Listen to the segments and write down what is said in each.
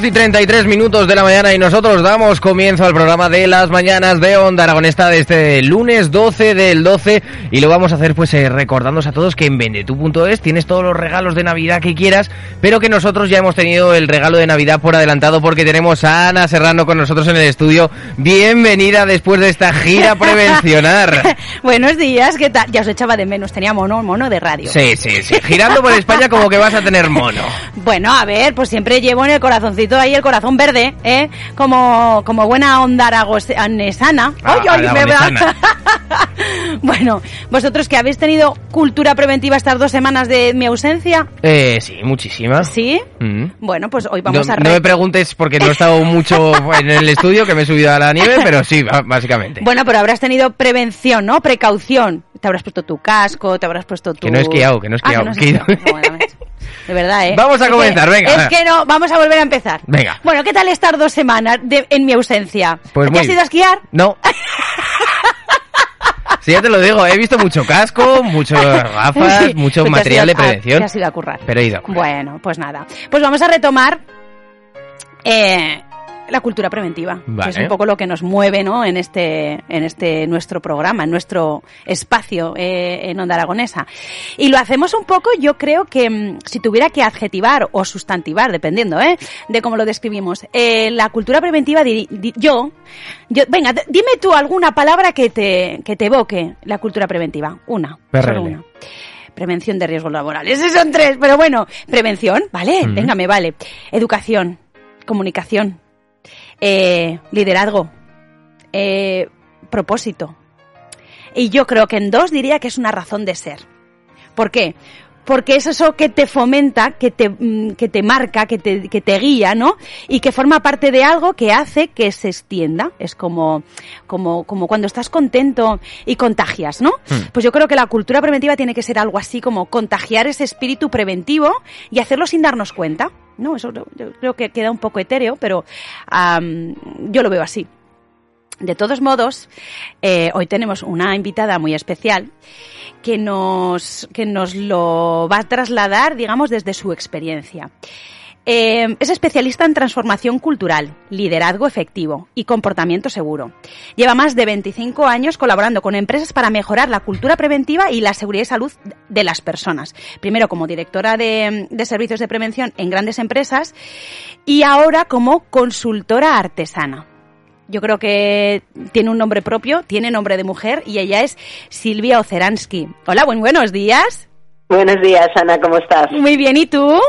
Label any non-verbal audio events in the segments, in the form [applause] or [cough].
Diez y 33 minutos de la mañana y nosotros damos comienzo al programa de las mañanas de Onda Aragonesta de este lunes 12 del 12 y lo vamos a hacer pues eh, recordándoos a todos que en vendetu.es tienes todos los regalos de Navidad que quieras, pero que nosotros ya hemos tenido el regalo de Navidad por adelantado porque tenemos a Ana Serrano con nosotros en el estudio. Bienvenida después de esta gira prevencionar. [laughs] Buenos días, ¿qué tal? Ya os echaba de menos, tenía mono, mono de radio. Sí, sí, sí, girando por España como que vas a tener mono. [laughs] Bueno, a ver, pues siempre llevo en el corazoncito ahí el corazón verde, ¿eh? Como, como buena onda aragonesana. Ah, ¡Ay, ay, me va! aragonesana. [laughs] bueno, vosotros que habéis tenido cultura preventiva estas dos semanas de mi ausencia, Eh, sí, muchísimas. ¿sí? Mm. Bueno, pues hoy vamos no, a... no me preguntes porque no he estado [laughs] mucho en el estudio, que me he subido a la nieve, pero sí, básicamente. Bueno, pero habrás tenido prevención, ¿no? Precaución. Te habrás puesto tu casco, te habrás puesto tu... Que no he esquiado, que no he Ah, esquiado, [laughs] no has que. Bueno, ves. De verdad, ¿eh? Vamos a Es que- comenzar, venga, Es venga. que no, vamos a volver a empezar. Venga. Bueno, ¿qué tal estar dos semanas de- en mi ausencia? Pues ¿Te muy has ido a esquiar? No. [laughs] Sí, ya te lo digo, he visto mucho casco, mucho gafas, Sí, mucho pues material de a- prevención. te has ido a currar. Pero he ido a currar. Bueno, pues nada. Pues vamos a retomar eh, la cultura preventiva, Vale. que es un poco lo que nos mueve, ¿no? En este, en este nuestro programa, en nuestro espacio eh, en Onda Aragonesa. Y lo hacemos un poco, yo creo que mm, si tuviera que adjetivar o sustantivar, dependiendo, ¿eh? De cómo lo describimos, eh, la cultura preventiva, di- yo, yo, venga, dime tú alguna palabra que te, que te evoque la cultura preventiva. Una. PRL. Solo una. Prevención de riesgos laborales. Esos son tres, pero bueno. Prevención, ¿vale? Venga, me vale. Educación, comunicación, eh, liderazgo, eh, propósito. Y yo creo que en dos diría que es una razón de ser. ¿Por qué? Porque es eso que te fomenta, que te, mm, que te marca, que te, que te guía, ¿no? Y que forma parte de algo que hace que se extienda. Es como, como, como cuando estás contento y contagias, ¿no? Pues yo creo que la cultura preventiva tiene que ser algo así como contagiar ese espíritu preventivo y hacerlo sin darnos cuenta. No, eso yo- creo que queda un poco etéreo, pero am, yo lo veo así. De todos modos, eh, hoy tenemos una invitada muy especial que nos, que nos lo va a trasladar, digamos, desde su experiencia. Eh, es especialista en transformación cultural, liderazgo efectivo y comportamiento seguro. Lleva más de 25 años colaborando con empresas para mejorar la cultura preventiva y la seguridad y salud de las personas. Primero como directora de, de servicios de prevención en grandes empresas y ahora como consultora artesana. Yo creo que tiene un nombre propio, tiene nombre de mujer y ella es Silvia Oceransky. Hola, buen, buenos días. Buenos días, Ana, ¿cómo estás? Muy bien, ¿y tú?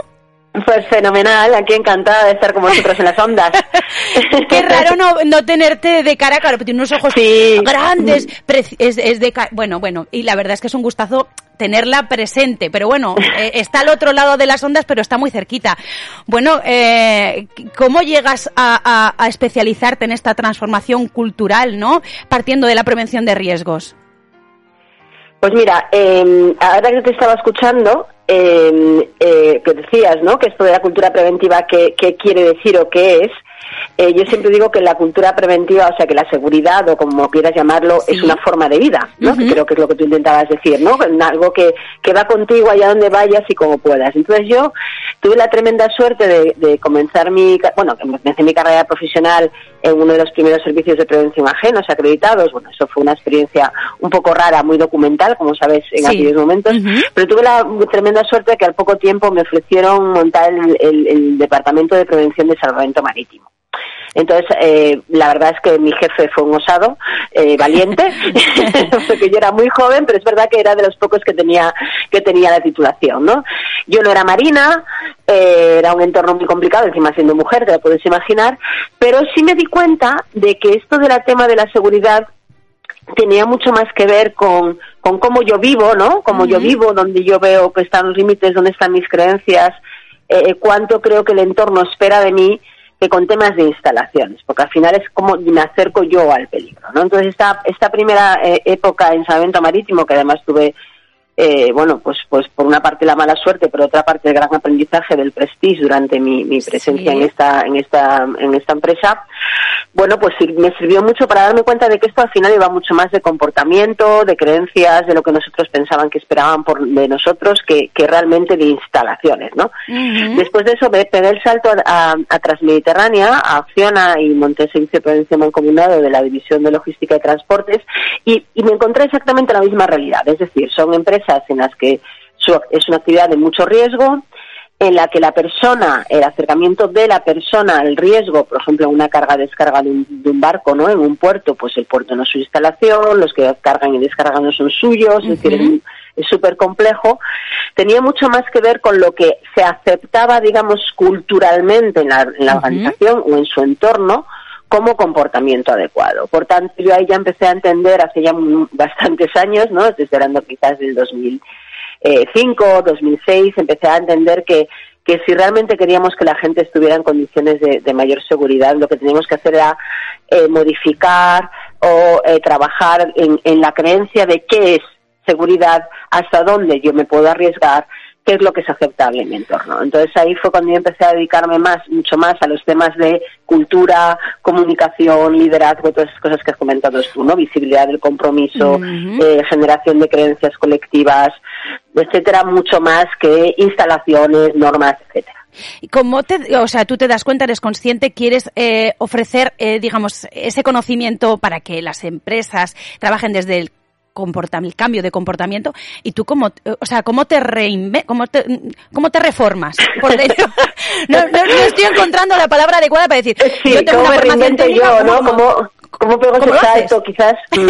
Pues fenomenal, aquí encantada de estar con vosotros en las ondas. [laughs] Qué raro no, no tenerte de cara, claro, pero tiene unos ojos Sí. grandes, es, es de ca- bueno, bueno, y la verdad es que es un gustazo tenerla presente, pero bueno, eh, [laughs] está al otro lado de las ondas, pero está muy cerquita. Bueno, eh, ¿cómo llegas a, a- a especializarte en esta transformación cultural, no? Partiendo de la prevención de riesgos. Pues mira, eh, ahora que te estaba escuchando, eh, que decías, ¿no? Que esto de la cultura preventiva, ¿qué, qué quiere decir o qué es? Eh, yo siempre digo que la cultura preventiva, o sea, que la seguridad, o como quieras llamarlo, Sí. es una forma de vida, ¿no? Que creo que es lo que tú intentabas decir, ¿no? Algo que, que va contigo allá donde vayas y como puedas. Entonces yo tuve la tremenda suerte de, de comenzar mi, bueno, comencé mi carrera profesional en uno de los primeros servicios de prevención ajenos acreditados. Bueno, eso fue una experiencia un poco rara, muy documental, como sabes, en Sí. aquellos momentos. Pero tuve la tremenda suerte de que al poco tiempo me ofrecieron montar el, el- el Departamento de Prevención de Salvamento Marítimo. Entonces, eh, la verdad es que mi jefe fue un osado, eh, valiente, [laughs] [laughs] porque yo era muy joven, pero es verdad que era de los pocos que tenía, que tenía la titulación, ¿no? Yo no era marina, eh, era un entorno muy complicado, encima siendo mujer, te lo puedes imaginar, pero sí me di cuenta de que esto del tema de la seguridad tenía mucho más que ver con, con cómo yo vivo, ¿no? Cómo yo vivo, donde yo veo que están los límites, dónde están mis creencias, eh, cuánto creo que el entorno espera de mí que con temas de instalaciones, porque al final es como me acerco yo al peligro, ¿no? Entonces esta, esta primera eh, época en Salvamento Marítimo, que además tuve eh, bueno, pues, pues por una parte la mala suerte, pero otra parte el gran aprendizaje del prestige durante mi, mi presencia en esta, en esta, en esta empresa, bueno, pues me sirvió mucho para darme cuenta de que esto al final iba mucho más de comportamiento, de creencias, de lo que nosotros pensaban que esperaban por, de nosotros, que, que realmente de instalaciones, ¿no? Después de eso me pegué el salto a, a, Transmediterránea, a Acciona y monté el servicio de prevención mancomunado de la División de Logística y Transportes y, y me encontré exactamente la misma realidad, es decir, son empresas en las que es una actividad de mucho riesgo, en la que la persona, el acercamiento de la persona al riesgo, por ejemplo, una carga-descarga de, un, barco, ¿no? En un puerto, pues el puerto no es su instalación, los que cargan y descargan no son suyos, es decir, es súper complejo, tenía mucho más que ver con lo que se aceptaba, digamos, culturalmente en la, organización o en su entorno, como comportamiento adecuado. Por tanto, yo ahí ya empecé a entender hace ya bastantes años, ¿no? Estoy hablando quizás del 2005, 2006, empecé a entender que, que si realmente queríamos que la gente estuviera en condiciones de, mayor seguridad, lo que teníamos que hacer era eh, modificar o eh, trabajar en, en la creencia de qué es seguridad, hasta dónde yo me puedo arriesgar, qué es lo que es aceptable en mi entorno. Entonces ahí fue cuando yo empecé a dedicarme más, mucho más a los temas de cultura, comunicación, liderazgo, todas esas cosas que has comentado tú, ¿no? Visibilidad del compromiso, eh, generación de creencias colectivas, etcétera, mucho más que instalaciones, normas, etcétera. Y como te, o sea, tú te das cuenta, eres consciente, quieres eh, ofrecer, eh, digamos, ese conocimiento para que las empresas trabajen desde el el cambio de comportamiento y tú cómo, o sea, cómo te reinve, cómo te, cómo te reformas por dentro. [laughs] no, no, estoy encontrando la palabra adecuada para decir, sí, yo tengo una reinvento yo, ¿no? ¿Cómo, cómo pego ese salto, quizás? Mm.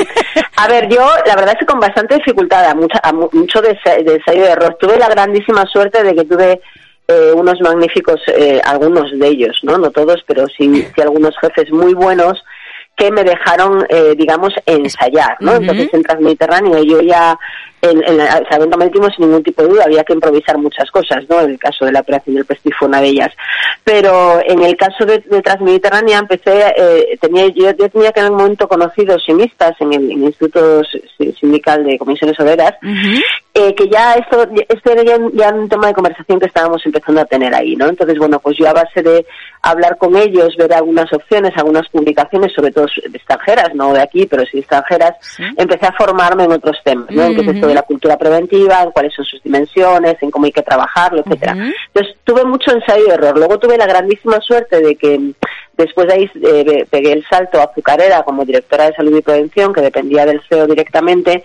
a ver, yo la verdad es que con bastante dificultad, a, mucha, a mucho de, de ensayo de error. Tuve la grandísima suerte de que tuve eh, unos magníficos, eh, algunos de ellos, ¿no? No todos, pero sí, sí algunos jefes muy buenos que me dejaron, eh, digamos, ensayar, ¿no? Entonces en Transmediterráneo yo ya, en, en Salvamento Marítimo sin ningún tipo de duda, había que improvisar muchas cosas, ¿no? En el caso de la operación del Prestige fue una de ellas. Pero en el caso de, de Transmediterránea empecé, eh, tenía, yo, tenía que en el momento conocidos simistas en el, Instituto Sindical de Comisiones Obreras, eh, que ya esto, esto era ya, un tema de conversación que estábamos empezando a tener ahí, ¿no? Entonces, bueno, pues yo a base de hablar con ellos, ver algunas opciones, algunas publicaciones, sobre todo extranjeras, no de aquí, pero sí extranjeras, empecé a formarme en otros temas, ¿no? Esto de la cultura preventiva, en cuáles son sus dimensiones, en cómo hay que trabajarlo, etcétera. Entonces, tuve mucho ensayo y error. Luego tuve la grandísima suerte de que después de ahí eh, pegué el salto a Azucarera como directora de salud y prevención, que dependía del CEO directamente,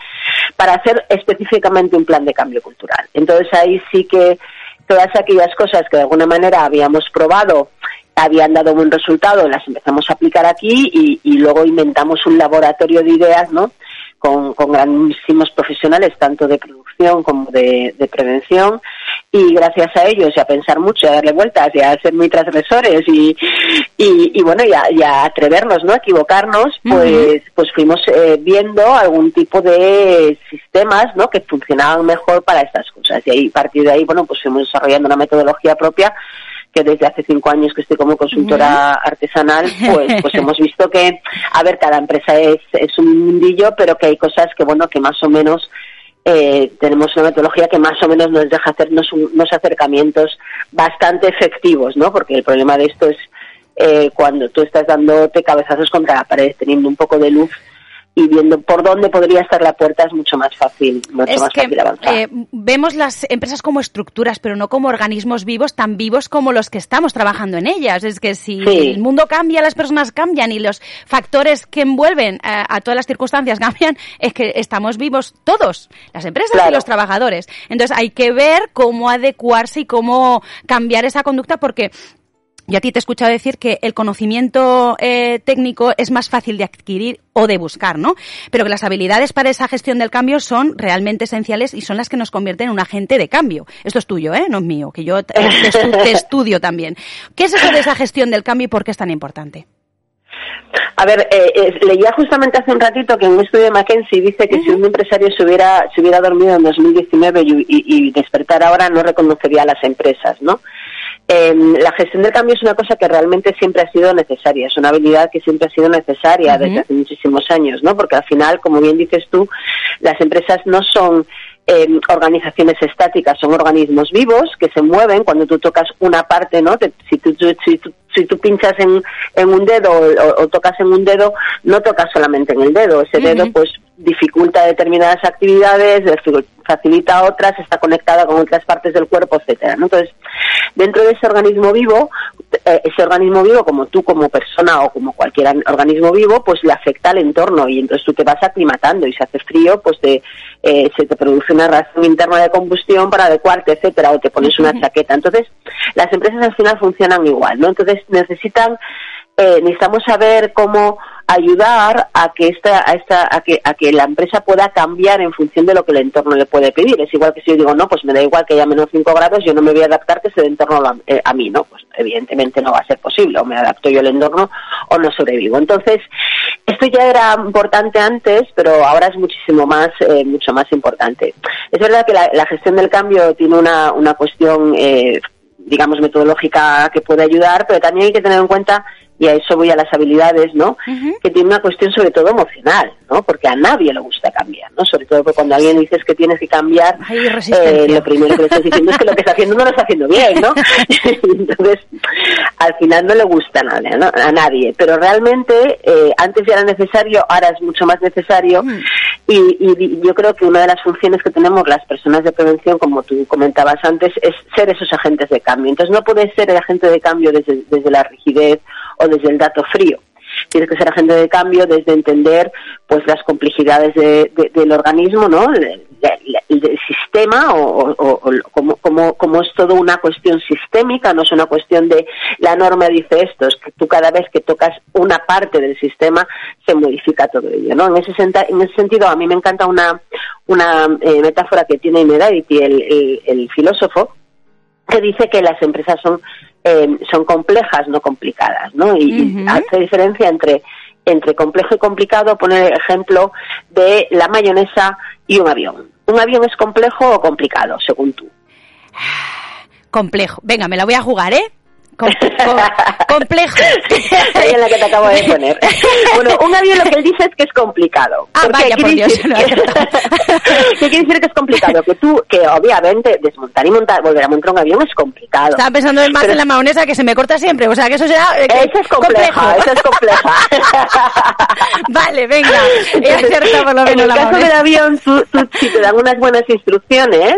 para hacer específicamente un plan de cambio cultural. Entonces ahí sí que todas aquellas cosas que de alguna manera habíamos probado habían dado buen resultado, las empezamos a aplicar aquí y, y luego inventamos un laboratorio de ideas, ¿no? Con, con grandísimos profesionales, tanto de producción como de, de, prevención, y gracias a ellos y a pensar mucho, a darle vueltas y a ser muy transgresores y, y, y bueno, y a, y a, atrevernos, ¿no? A equivocarnos, pues, pues fuimos eh, viendo algún tipo de sistemas, ¿no? Que funcionaban mejor para estas cosas. Y ahí, a partir de ahí, bueno, pues fuimos desarrollando una metodología propia que desde hace cinco años que estoy como consultora artesanal, pues, pues [laughs] hemos visto que, a ver, cada empresa es, es un mundillo, pero que hay cosas que, bueno, que más o menos eh, tenemos una metodología que más o menos nos deja hacernos unos acercamientos bastante efectivos, ¿no? Porque el problema de esto es eh, cuando tú estás dándote cabezazos contra la pared, teniendo un poco de luz, y viendo por dónde podría estar la puerta es mucho más fácil, mucho más fácil avanzar. Eh, vemos las empresas como estructuras, pero no como organismos vivos, tan vivos como los que estamos trabajando en ellas. Es que si el mundo cambia, las personas cambian y los factores que envuelven a, todas las circunstancias [laughs] cambian, es que estamos vivos todos, las empresas y los trabajadores. Entonces hay que ver cómo adecuarse y cómo cambiar esa conducta porque yo a ti te he escuchado decir que el conocimiento eh, técnico es más fácil de adquirir o de buscar, ¿no? Pero que las habilidades para esa gestión del cambio son realmente esenciales y son las que nos convierten en un agente de cambio. Esto es tuyo, ¿eh? No es mío, que yo te, te estu- te [laughs] estudio también. ¿Qué es eso de esa gestión del cambio y por qué es tan importante? A ver, eh, eh, leía justamente hace un ratito que un estudio de McKinsey dice que si un empresario se hubiera, se hubiera dormido en 2019 y, y, y despertar ahora no reconocería a las empresas, ¿no? Eh, la gestión del cambio es una cosa que realmente siempre ha sido necesaria, es una habilidad que siempre ha sido necesaria desde hace muchísimos años, ¿no? Porque al final, como bien dices tú, las empresas no son eh, organizaciones estáticas, son organismos vivos que se mueven cuando tú tocas una parte, ¿no? Te- si, tú, tú- si, tú, si tú pinchas en, en un dedo o, o tocas en un dedo, no tocas solamente en el dedo, ese dedo pues dificulta determinadas actividades, facilita otras, está conectada con otras partes del cuerpo, etcétera. ¿no? Entonces, dentro de ese organismo vivo, eh, ese organismo vivo, como tú como persona o como cualquier an- organismo vivo, pues le afecta al entorno y entonces tú te vas aclimatando y si hace frío, pues te, eh, se te produce una reacción interna de combustión para adecuarte, etcétera, o te pones una chaqueta. Entonces, las empresas al final funcionan igual, ¿no? Entonces necesitan eh, necesitamos saber cómo ayudar a que esta, a esta, a que, a que la empresa pueda cambiar en función de lo que el entorno le puede pedir. Es igual que si yo digo, no, pues me da igual que haya menos 5 grados, yo no me voy a adaptar que ese entorno eh, a mí, ¿no? Pues evidentemente no va a ser posible, o me adapto yo al entorno o no sobrevivo. Entonces, esto ya era importante antes, pero ahora es muchísimo más, eh, mucho más importante. Es verdad que la, la gestión del cambio tiene una, una cuestión, eh, digamos, metodológica que puede ayudar, pero también hay que tener en cuenta, y a eso voy a las habilidades, ¿no? Que tiene una cuestión sobre todo emocional, ¿no? Porque a nadie le gusta cambiar, ¿no? Sobre todo porque cuando a alguien dices que tienes que cambiar, eh, lo primero que le estás diciendo es que lo que está haciendo no lo está haciendo bien, ¿no? [laughs] [laughs] Entonces, al final no le gusta a nadie, ¿no? A nadie. Pero realmente, eh, antes ya era necesario, ahora es mucho más necesario. Y, y yo creo que una de las funciones que tenemos las personas de prevención, como tú comentabas antes, es ser esos agentes de cambio. Entonces, no puedes ser el agente de cambio desde, desde la rigidez o desde el dato frío. Tienes que ser agente de cambio desde entender pues las complejidades de- de- del organismo, ¿no? El, sistema o, o- como, como, como es todo una cuestión sistémica, no es una cuestión de la norma dice esto, es que tú cada vez que tocas una parte del sistema se modifica todo ello, ¿no? En ese, senta- en ese sentido a mí me encanta una, una eh, metáfora que tiene Medadity, el, el, el filósofo, que dice que las empresas son eh, son complejas, no complicadas, ¿no? Y, hace diferencia entre entre complejo y complicado, poner el ejemplo de la mayonesa y un avión. ¿Un avión es complejo o complicado, según tú? Complejo. Venga, me la voy a jugar, ¿eh? Com- com- complejo. Ahí en la que te acabo de poner. Bueno, un avión lo que él dice es que es complicado. Ah, vaya, por Dios, que-. [laughs] ¿Qué quiere decir que es complicado? Que tú, que obviamente desmontar y montar, volver a montar un avión es complicado. Estaba pensando más Pero- en la mahonesa que se me corta siempre. O sea, que eso será. eh, que- Esa es compleja, esa es compleja. [laughs] vale, venga. He acertado por lo en menos el la caso del mahonesa. avión, tú, tú- si te dan unas buenas instrucciones,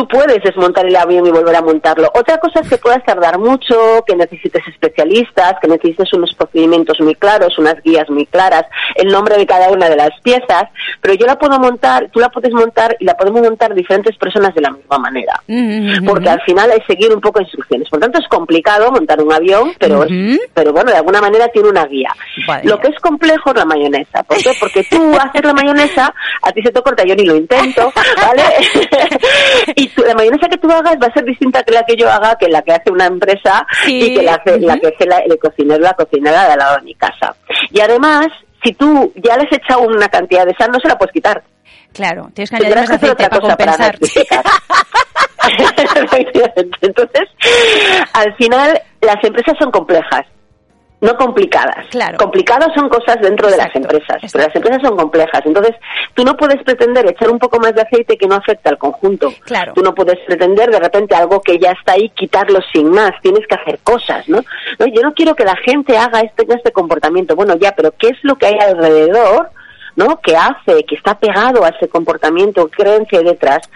tú puedes desmontar el avión y volver a montarlo. Otra cosa es que puedas tardar mucho, que necesites especialistas, que necesites unos procedimientos muy claros, unas guías muy claras, el nombre de cada una de las piezas, pero yo la puedo montar, tú la puedes montar y la podemos montar diferentes personas de la misma manera. Mm, Porque al final hay seguir un poco instrucciones. Por tanto, es complicado montar un avión, pero, es- pero bueno, de alguna manera tiene una guía. Vale. Lo que es complejo es la mayonesa. ¿Por qué? Porque tú haces la mayonesa, a ti se te corta, yo ni lo intento, ¿vale? [laughs] y tú- la mayonesa que tú hagas va a ser distinta que la que yo haga, que la que hace una empresa Sí. y que la, hace, la que hace la- el cocinero, la cocinera de al lado de mi casa. Y además, si tú ya le has echado una cantidad de sal, no se la puedes quitar. Claro, tienes que añadir más aceite otra para cosa para compensar. rectificar. [laughs] Entonces, al final, las empresas son complejas, no complicadas. Claro. Complicadas son cosas dentro de las empresas, exacto. pero las empresas son complejas. Entonces, tú no puedes pretender echar un poco más de aceite que no afecta al conjunto. Claro. Tú no puedes pretender de repente algo que ya está ahí quitarlo sin más. Tienes que hacer cosas, ¿no? No, Yo no quiero que la gente haga este, este comportamiento. Bueno, ya, pero ¿qué es lo que hay alrededor? ¿No? Que hace, que está pegado a ese comportamiento, creencia detrás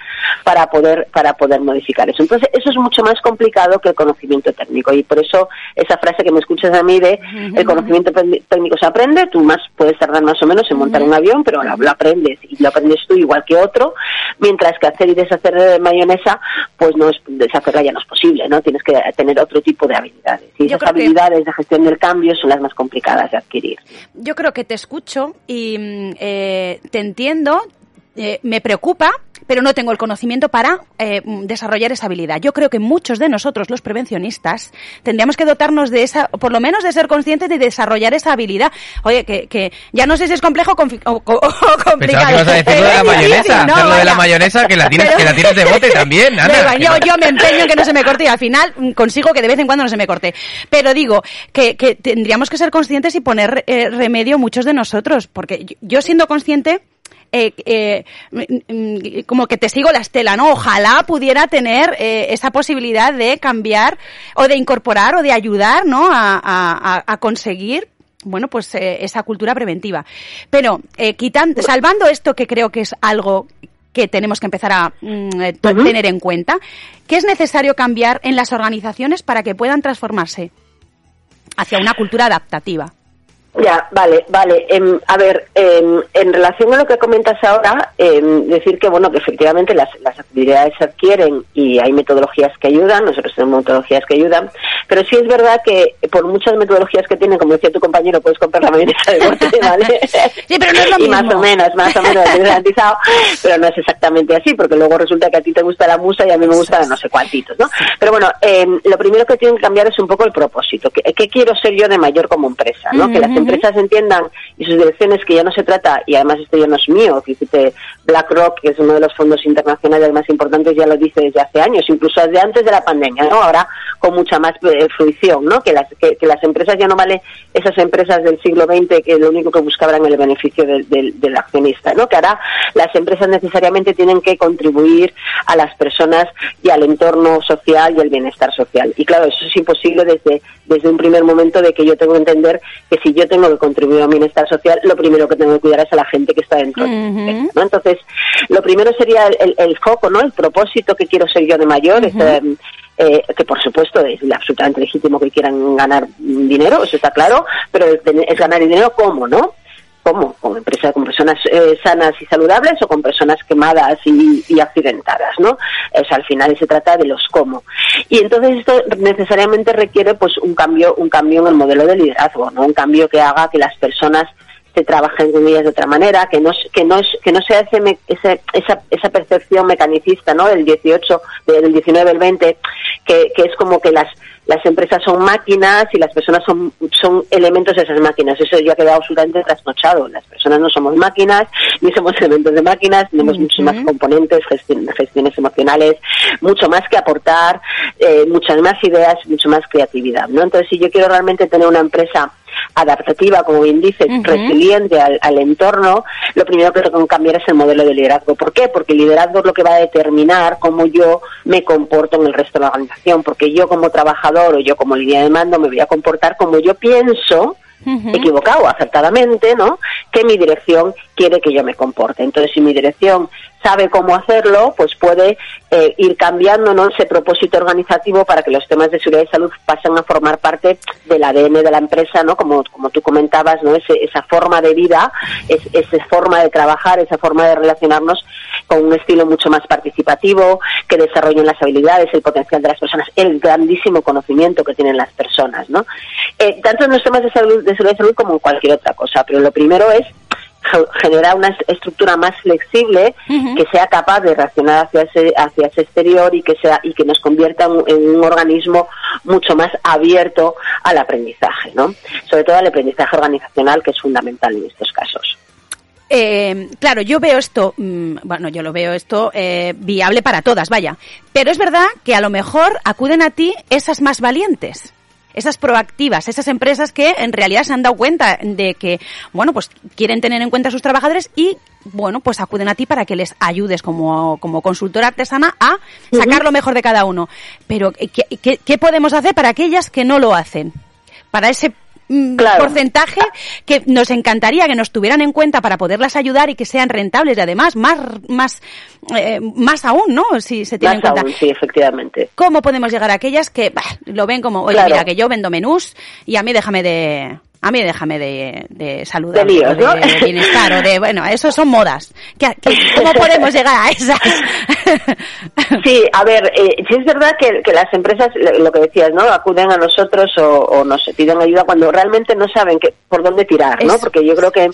para poder, para poder modificar eso. Entonces, eso es mucho más complicado que el conocimiento técnico y por eso esa frase que me escuchas a mí de el conocimiento técnico se aprende, tú más puedes tardar más o menos en montar un avión, pero lo, lo, aprendes y lo aprendes tú igual que otro, mientras que hacer y deshacer mayonesa, pues no es, deshacerla ya no es posible, ¿no? Tienes que tener otro tipo de habilidades. Y esas habilidades de gestión del cambio son las más complicadas de adquirir. Yo creo que te escucho y mm, eh, te entiendo, eh, me preocupa, pero no tengo el conocimiento para eh, desarrollar esa habilidad. Yo creo que muchos de nosotros, los prevencionistas, tendríamos que dotarnos de esa, por lo menos de ser conscientes de desarrollar esa habilidad. Oye, que, que ya no sé si es complejo o, o, o complicado. Pensaba que ibas a decir lo de la [laughs] mayonesa, no, lo de la mayonesa, que la tienes, pero, que la tienes de bote también. [laughs] Ana, yo, yo, me empeño en que no se me corte y al final consigo que de vez en cuando no se me corte. Pero digo que, que tendríamos que ser conscientes y poner eh, remedio muchos de nosotros, porque yo siendo consciente eh, eh, como que te sigo la estela, ¿no? Ojalá pudiera tener eh, esa posibilidad de cambiar o de incorporar o de ayudar, ¿no? A, a, a conseguir bueno, pues eh, esa cultura preventiva. Pero eh, quitando, salvando esto que creo que es algo que tenemos que empezar a mm, tener en cuenta, ¿qué es necesario cambiar en las organizaciones para que puedan transformarse hacia una cultura adaptativa? Ya, vale, vale. Eh, a ver, eh, en relación a lo que comentas ahora, eh, decir que, bueno, que efectivamente las, las actividades se adquieren y hay metodologías que ayudan, nosotros tenemos metodologías que ayudan, pero sí es verdad que por muchas metodologías que tienen, como decía tu compañero, puedes comprar la mayonesa de bote, [laughs] ¿vale? sí, pero no es lo y mismo. más o menos, más o menos garantizado, pero no es exactamente así, porque luego resulta que a ti te gusta la musa y a mí me gusta no sé cuántitos, ¿no? Pero bueno, lo primero que tienen que cambiar es un poco el propósito. ¿Qué, qué quiero ser yo de mayor como empresa, no? -huh. Que las empresas entiendan y sus direcciones que ya no se trata, y además esto ya no es mío, que BlackRock, que es uno de los fondos internacionales más importantes, ya lo dice desde hace años, incluso desde antes de la pandemia, ¿no? Ahora con mucha más eh, fruición, ¿no? Que las, que, que, las empresas ya no vale esas empresas del siglo XX que lo único que buscaban el beneficio del, del, del accionista, ¿no? Que ahora las empresas necesariamente tienen que contribuir a las personas y al entorno social y al bienestar social. Y claro, eso es imposible desde, desde un primer momento de que yo tengo que entender que si yo tengo que contribuir a mi bienestar social, lo primero que tengo que cuidar es a la gente que está dentro. Uh -huh. ¿no? Entonces, lo primero sería el, el, foco, ¿no? El propósito que quiero ser yo de mayor, uh -huh. este, eh, que por supuesto es absolutamente legítimo que quieran ganar dinero, eso está claro, pero es, es ganar dinero cómo, ¿no? ¿Cómo? Con, empresa, con personas eh, sanas y saludables o con personas quemadas y, y accidentadas, ¿no? Es, al final se trata de los cómo. Y entonces esto necesariamente requiere pues un cambio, un cambio en el modelo de liderazgo, ¿no? Un cambio que haga que las personas se trabajen con ellas de otra manera, que no, que no, que no sea ese, esa, esa percepción mecanicista, ¿no? Del 18, del 19 al 20, que, que es como que las, las empresas son máquinas y las personas son, son elementos de esas máquinas. Eso ya ha quedado absolutamente trasnochado. Las personas no somos máquinas, ni somos [laughs] elementos de máquinas, tenemos uh -huh. muchos más componentes, gestiones emocionales, mucho más que aportar, eh, muchas más ideas, mucho más creatividad, ¿no? Entonces, si yo quiero realmente tener una empresa adaptativa, como bien dices, uh -huh. resiliente al, al, entorno, lo primero que tengo que cambiar es el modelo de liderazgo. ¿Por qué? Porque el liderazgo es lo que va a determinar cómo yo me comporto en el resto de la organización, porque yo como trabajador o yo como línea de mando me voy a comportar como yo pienso equivocado acertadamente, ¿no? Que mi dirección quiere que yo me comporte. Entonces, si mi dirección sabe cómo hacerlo, pues puede eh, ir cambiando ¿no? ese propósito organizativo para que los temas de seguridad y salud pasen a formar parte del ADN de la empresa, ¿no? Como, como tú comentabas, ¿no? Ese, esa forma de vida, es, esa forma de trabajar, esa forma de relacionarnos con un estilo mucho más participativo, que desarrollen las habilidades, el potencial de las personas, el grandísimo conocimiento que tienen las personas, ¿no? Eh, tanto en los temas de, salud, de seguridad y salud como en cualquier otra cosa, pero lo primero es generar una estructura más flexible uh -huh. que sea capaz de reaccionar hacia ese hacia ese exterior y que sea y que nos convierta en, en, un organismo mucho más abierto al aprendizaje, ¿no? Sobre todo al aprendizaje organizacional que es fundamental en estos casos. Eh, claro, yo veo esto, mmm, bueno, yo lo veo esto eh, viable para todas, vaya. Pero es verdad que a lo mejor acuden a ti esas más valientes esas proactivas, esas empresas que en realidad se han dado cuenta de que, bueno, pues quieren tener en cuenta a sus trabajadores y, bueno, pues acuden a ti para que les ayudes como, como consultora artesana a sacar uh -huh. lo mejor de cada uno. Pero, ¿qué, ¿qué, qué podemos hacer para aquellas que no lo hacen? Para ese Claro. porcentaje que nos encantaría que nos tuvieran en cuenta para poderlas ayudar y que sean rentables y además más, más, eh, más aún, ¿no? Si se tiene Más en cuenta. aún, sí, efectivamente. ¿Cómo podemos llegar a aquellas que bah, lo ven como, oye, Claro. mira, que yo vendo menús y a mí déjame de... A mí déjame de, de salud, De líos, de, ¿no? de bienestar, o de, [laughs] bueno, eso son modas. ¿Qué- qué- ¿Cómo podemos llegar a esas? [laughs] Sí, a ver, eh, sí es verdad que, que las empresas, lo que decías, ¿no? Acuden a nosotros o, o nos piden ayuda cuando realmente no saben que, por dónde tirar, ¿no? Porque yo creo que,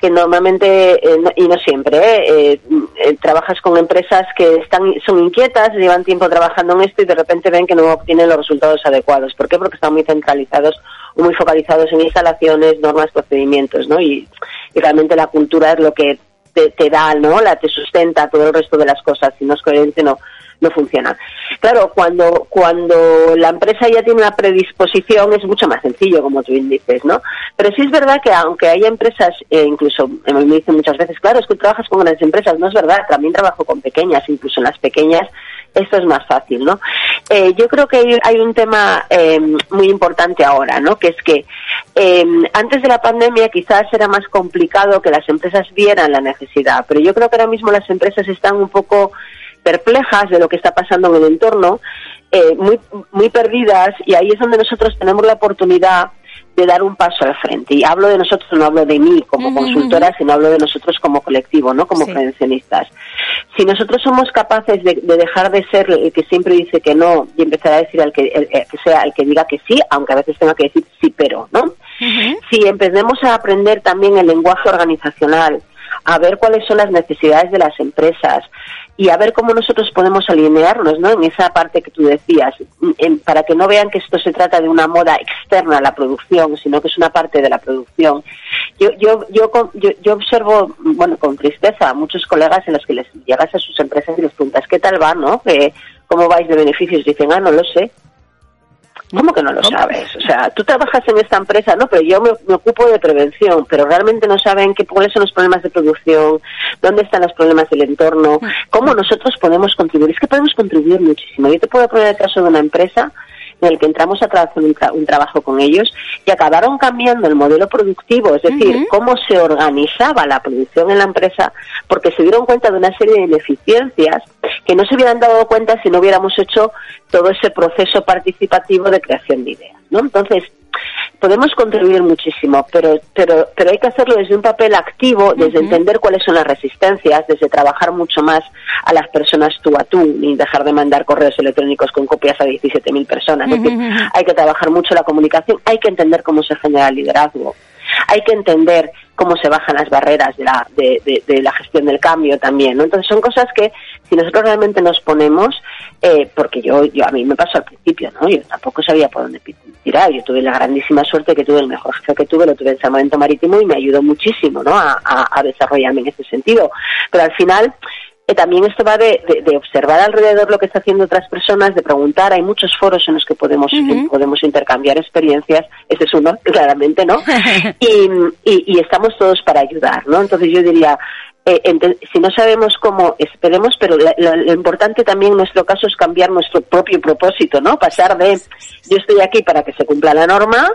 que normalmente, eh, no- y no siempre, ¿eh? Eh, eh, trabajas con empresas que están son inquietas, llevan tiempo trabajando en esto y de repente ven que no obtienen los resultados adecuados. ¿Por qué? Porque están muy centralizados muy focalizados en instalaciones, normas, procedimientos, ¿no? Y, y realmente la cultura es lo que te, te da, ¿no? La te sustenta todo el resto de las cosas. Si no es coherente, no, no funciona. Claro, cuando, cuando la empresa ya tiene una predisposición es mucho más sencillo, como tú dices, ¿no? Pero sí es verdad que aunque hay empresas, eh, incluso eh, me dicen muchas veces, claro, es que trabajas con grandes empresas, no es verdad, también trabajo con pequeñas, incluso en las pequeñas esto es más fácil, ¿no? Eh, yo creo que hay, un tema eh, muy importante ahora, ¿no? Que es que eh, antes de la pandemia quizás era más complicado que las empresas vieran la necesidad, pero yo creo que ahora mismo las empresas están un poco perplejas de lo que está pasando en el entorno, eh, muy, muy perdidas, y ahí es donde nosotros tenemos la oportunidad de dar un paso al frente. Y hablo de nosotros, no hablo de mí como consultora, sino hablo de nosotros como colectivo, ¿no? Como Sí. prevencionistas. Si nosotros somos capaces de, de dejar de ser el que siempre dice que no y empezar a decir al que, el- el que sea el que diga que sí, aunque a veces tenga que decir sí, pero, ¿no? Si empecemos a aprender también el lenguaje organizacional, a ver cuáles son las necesidades de las empresas y a ver cómo nosotros podemos alinearnos ¿no? en esa parte que tú decías, para que no vean que esto se trata de una moda externa a la producción, sino que es una parte de la producción. Yo, yo, yo, yo, yo observo, bueno, con tristeza a muchos colegas en los que les llegas a sus empresas y les preguntas, ¿qué tal va, no? ¿Qué- ¿Cómo vais de beneficios? Dicen, ah, no lo sé. ¿Cómo que no lo sabes? O sea, tú trabajas en esta empresa, ¿no? Pero yo me, me ocupo de prevención, pero realmente no saben qué, cuáles son los problemas de producción, dónde están los problemas del entorno, cómo nosotros podemos contribuir. Es que podemos contribuir muchísimo. Yo te puedo poner el caso de una empresa en el que entramos a trabajar un, tra- un trabajo con ellos y acabaron cambiando el modelo productivo, es decir, cómo se organizaba la producción en la empresa, porque se dieron cuenta de una serie de ineficiencias que no se hubieran dado cuenta si no hubiéramos hecho todo ese proceso participativo de creación de ideas, ¿no? Entonces, podemos contribuir muchísimo, pero, pero, pero hay que hacerlo desde un papel activo, desde entender cuáles son las resistencias, desde trabajar mucho más a las personas tú a tú, ni dejar de mandar correos electrónicos con copias a 17.000 personas. Es decir, hay que trabajar mucho la comunicación, hay que entender cómo se genera el liderazgo, hay que entender cómo se bajan las barreras de la, de, de- de la gestión del cambio también, ¿no? Entonces son cosas que si nosotros realmente nos ponemos, eh, porque yo, yo a mí me pasó al principio, ¿no? Yo tampoco sabía por dónde yo tuve la grandísima suerte que tuve el mejor jefe que tuve, lo tuve en Salvamento Marítimo y me ayudó muchísimo, ¿no? A, a- a desarrollarme en ese sentido. Pero al final, eh, también esto va de, de- de observar alrededor lo que está haciendo otras personas, de preguntar. Hay muchos foros en los que podemos, podemos intercambiar experiencias. Este es uno, [laughs] claramente, ¿no? [laughs] y, y- y estamos todos para ayudar, ¿no? Entonces yo diría, eh, si no sabemos cómo, esperemos, pero la- lo importante también en nuestro caso es cambiar nuestro propio propósito, ¿no? Pasar de yo estoy aquí para que se cumpla la norma,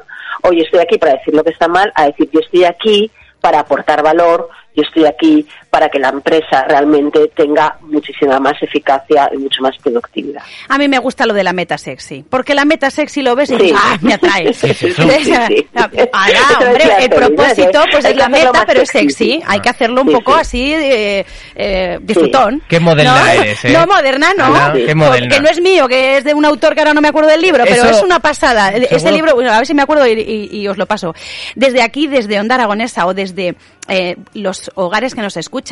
o yo estoy aquí para decir lo que está mal, a decir yo estoy aquí para aportar valor, yo estoy aquí para que la empresa realmente tenga muchísima más eficacia y mucho más productividad. A mí me gusta lo de la meta sexy, porque la meta sexy lo ves y Sí. dices, ¡ah, me atrae! [laughs] Sí, sí, hombre, el propósito pues Hay es que la hacerlo meta, pero es sexy. Hay que hacerlo un Sí, poco sí. así, eh, eh, disfrutón. Qué moderna ¿no? eres, ¿eh? No, moderna no. Qué moderna. Que no es mío, que es de un autor que ahora no me acuerdo del libro, pero Eso- es una pasada. Ese libro, bueno, a ver si me acuerdo y, y- y os lo paso. Desde aquí, desde Onda Aragonesa o desde eh, los hogares que nos escuchan,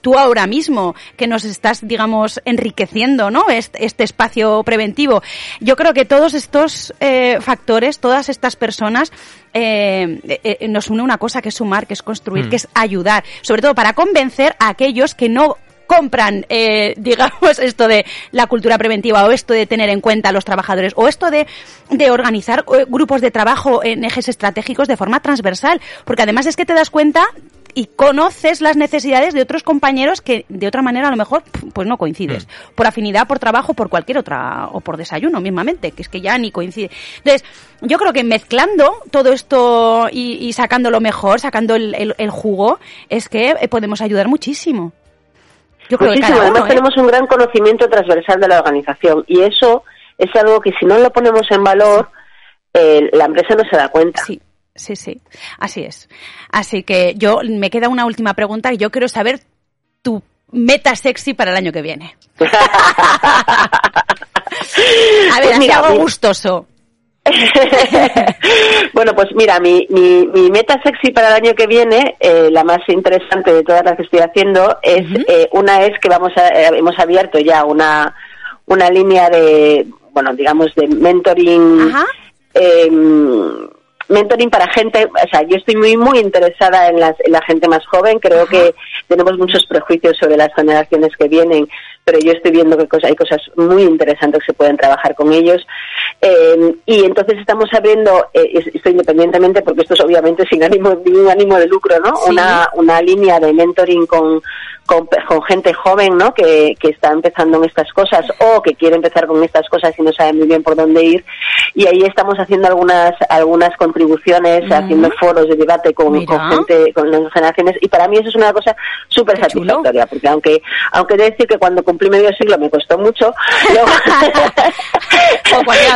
tú ahora mismo que nos estás, digamos, enriqueciendo, ¿no? Este, este espacio preventivo. Yo creo que todos estos eh, factores, todas estas personas, eh, eh, eh, nos une una cosa que es sumar, que es construir, que es ayudar, sobre todo para convencer a aquellos que no compran, eh, [laughs] digamos, esto de la cultura preventiva o esto de tener en cuenta a los trabajadores o esto de, de organizar eh, grupos de trabajo en ejes estratégicos de forma transversal. Porque además es que te das cuenta y conoces las necesidades de otros compañeros que de otra manera a lo mejor pues no coincides. Por afinidad, por trabajo, por cualquier otra, o por desayuno mismamente, que es que ya ni coincide. Entonces, yo creo que mezclando todo esto y, y sacando lo mejor, sacando el, el- el jugo, es que eh, podemos ayudar muchísimo. Yo creo que uno, Además ¿eh? tenemos un gran conocimiento transversal de la organización y eso es algo que si no lo ponemos en valor, eh, la empresa no se da cuenta. Sí, sí, sí. Así es. Así que yo me queda una última pregunta y yo quiero saber tu meta sexy para el año que viene. [laughs] A ver, Pues mira, algo gustoso. [laughs] bueno, pues mira, mi, mi, mi meta sexy para el año que viene, eh, la más interesante de todas las que estoy haciendo, es eh, una es que vamos a, eh, hemos abierto ya una, una línea de, bueno, digamos, de mentoring. Ajá. Mentoring para gente, o sea, yo estoy muy muy interesada en, las, en la gente más joven, creo que tenemos muchos prejuicios sobre las generaciones que vienen, pero yo estoy viendo que hay cosas muy interesantes que se pueden trabajar con ellos. Eh, y entonces estamos abriendo, eh, es- esto independientemente, porque esto es obviamente [laughs] sin ánimo, ningún ánimo de lucro, ¿no? Sí. Una, una línea de mentoring con, con, con gente joven, ¿no? Que, que está empezando en estas cosas o que quiere empezar con estas cosas y no sabe muy bien por dónde ir. Y ahí estamos haciendo algunas, algunas contribuciones, haciendo foros de debate con, con gente, con las generaciones. Y para mí eso es una cosa súper satisfactoria, porque aunque, aunque he de decir que cuando cumplí medio siglo me costó mucho, [laughs] luego,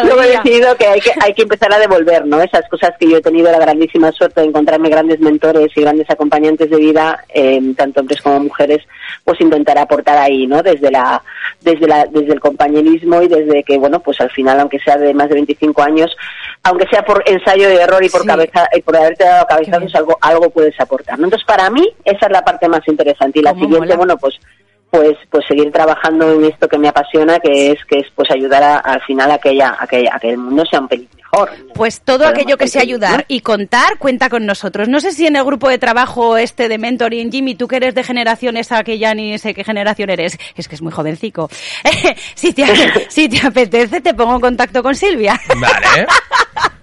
luego he decidido que hay que, hay que empezar a devolver, ¿no? Esas cosas que yo he tenido la grandísima suerte de encontrarme grandes mentores y grandes acompañantes de vida, eh, tanto hombres como mujeres, pues intentar aportar ahí, ¿no? Desde la, desde la, desde el compañerismo y desde que, bueno, pues al final, aunque sea de más de 25 años, aunque sea por ensayo de error y por Sí. cabeza, y por haberte dado cabezazos, algo, algo puedes aportar, ¿no? Entonces, para mí, esa es la parte más interesante. Y la siguiente, mola. bueno, pues, pues pues seguir trabajando en esto que me apasiona que es que es pues ayudar a- al final a que haya- a que, a que el mundo sea un pelín mejor Pues todo aquello que sea ayudar y contar cuenta con nosotros. No sé si en el grupo de trabajo este de mentoring, Jimmy, tú que eres de generación esa que ya ni sé qué generación eres, es que es muy jovencico. [laughs] si, te, si te apetece, te pongo en contacto con Silvia. Vale. [laughs]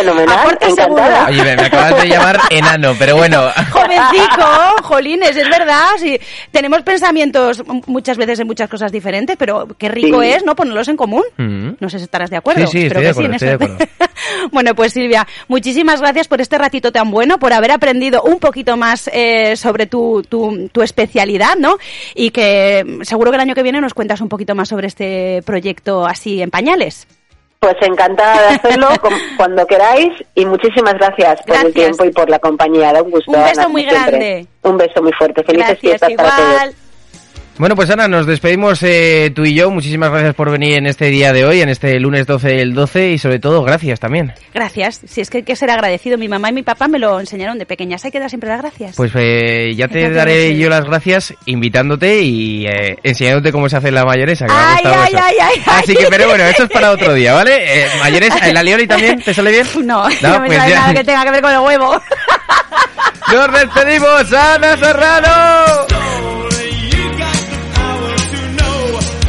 fenomenal Aporte encantada seguro. Oye, me, me acabas de llamar [laughs] enano, pero bueno. Jovencico, [laughs] jolines, es verdad. Sí, tenemos pensamientos muchas veces en muchas cosas diferentes, pero qué rico Sí. es, ¿no? Ponerlos en común. Mm. No sé si estarás de acuerdo. Sí, sí, estoy de sí estoy de eso. bueno, pues Silvia, muchísimas gracias por este ratito tan bueno, por haber aprendido un poquito más eh, sobre tu, tu, tu especialidad, ¿no? Y que seguro que el año que viene nos cuentas un poquito más sobre este proyecto así en pañales. Pues encantada de hacerlo [laughs] cuando queráis y muchísimas gracias por el tiempo y por la compañía da un gusto Un beso Ana, muy como siempre. grande. un beso muy fuerte felices Gracias, fiestas para todos igual. Bueno, pues Ana, nos despedimos eh, tú y yo. Muchísimas gracias por venir en este día de hoy, en este lunes 12 del 12 y sobre todo gracias también. Gracias. Si es que hay que ser agradecido. Mi mamá y mi papá me lo enseñaron de pequeñas. Hay que dar siempre las gracias. Pues eh, ya te daré yo las gracias invitándote y eh, enseñándote cómo se hace la mayonesa. Que me ha Ay, ay, ay, ay, ay. Así que, pero bueno, esto es para otro día, ¿vale? Eh, mayonesa, ¿el alioli también te sale bien? [laughs] no, no, me pues sale ya. nada que tenga que ver con el huevo. [laughs] [laughs] Nos despedimos, Ana Serrano.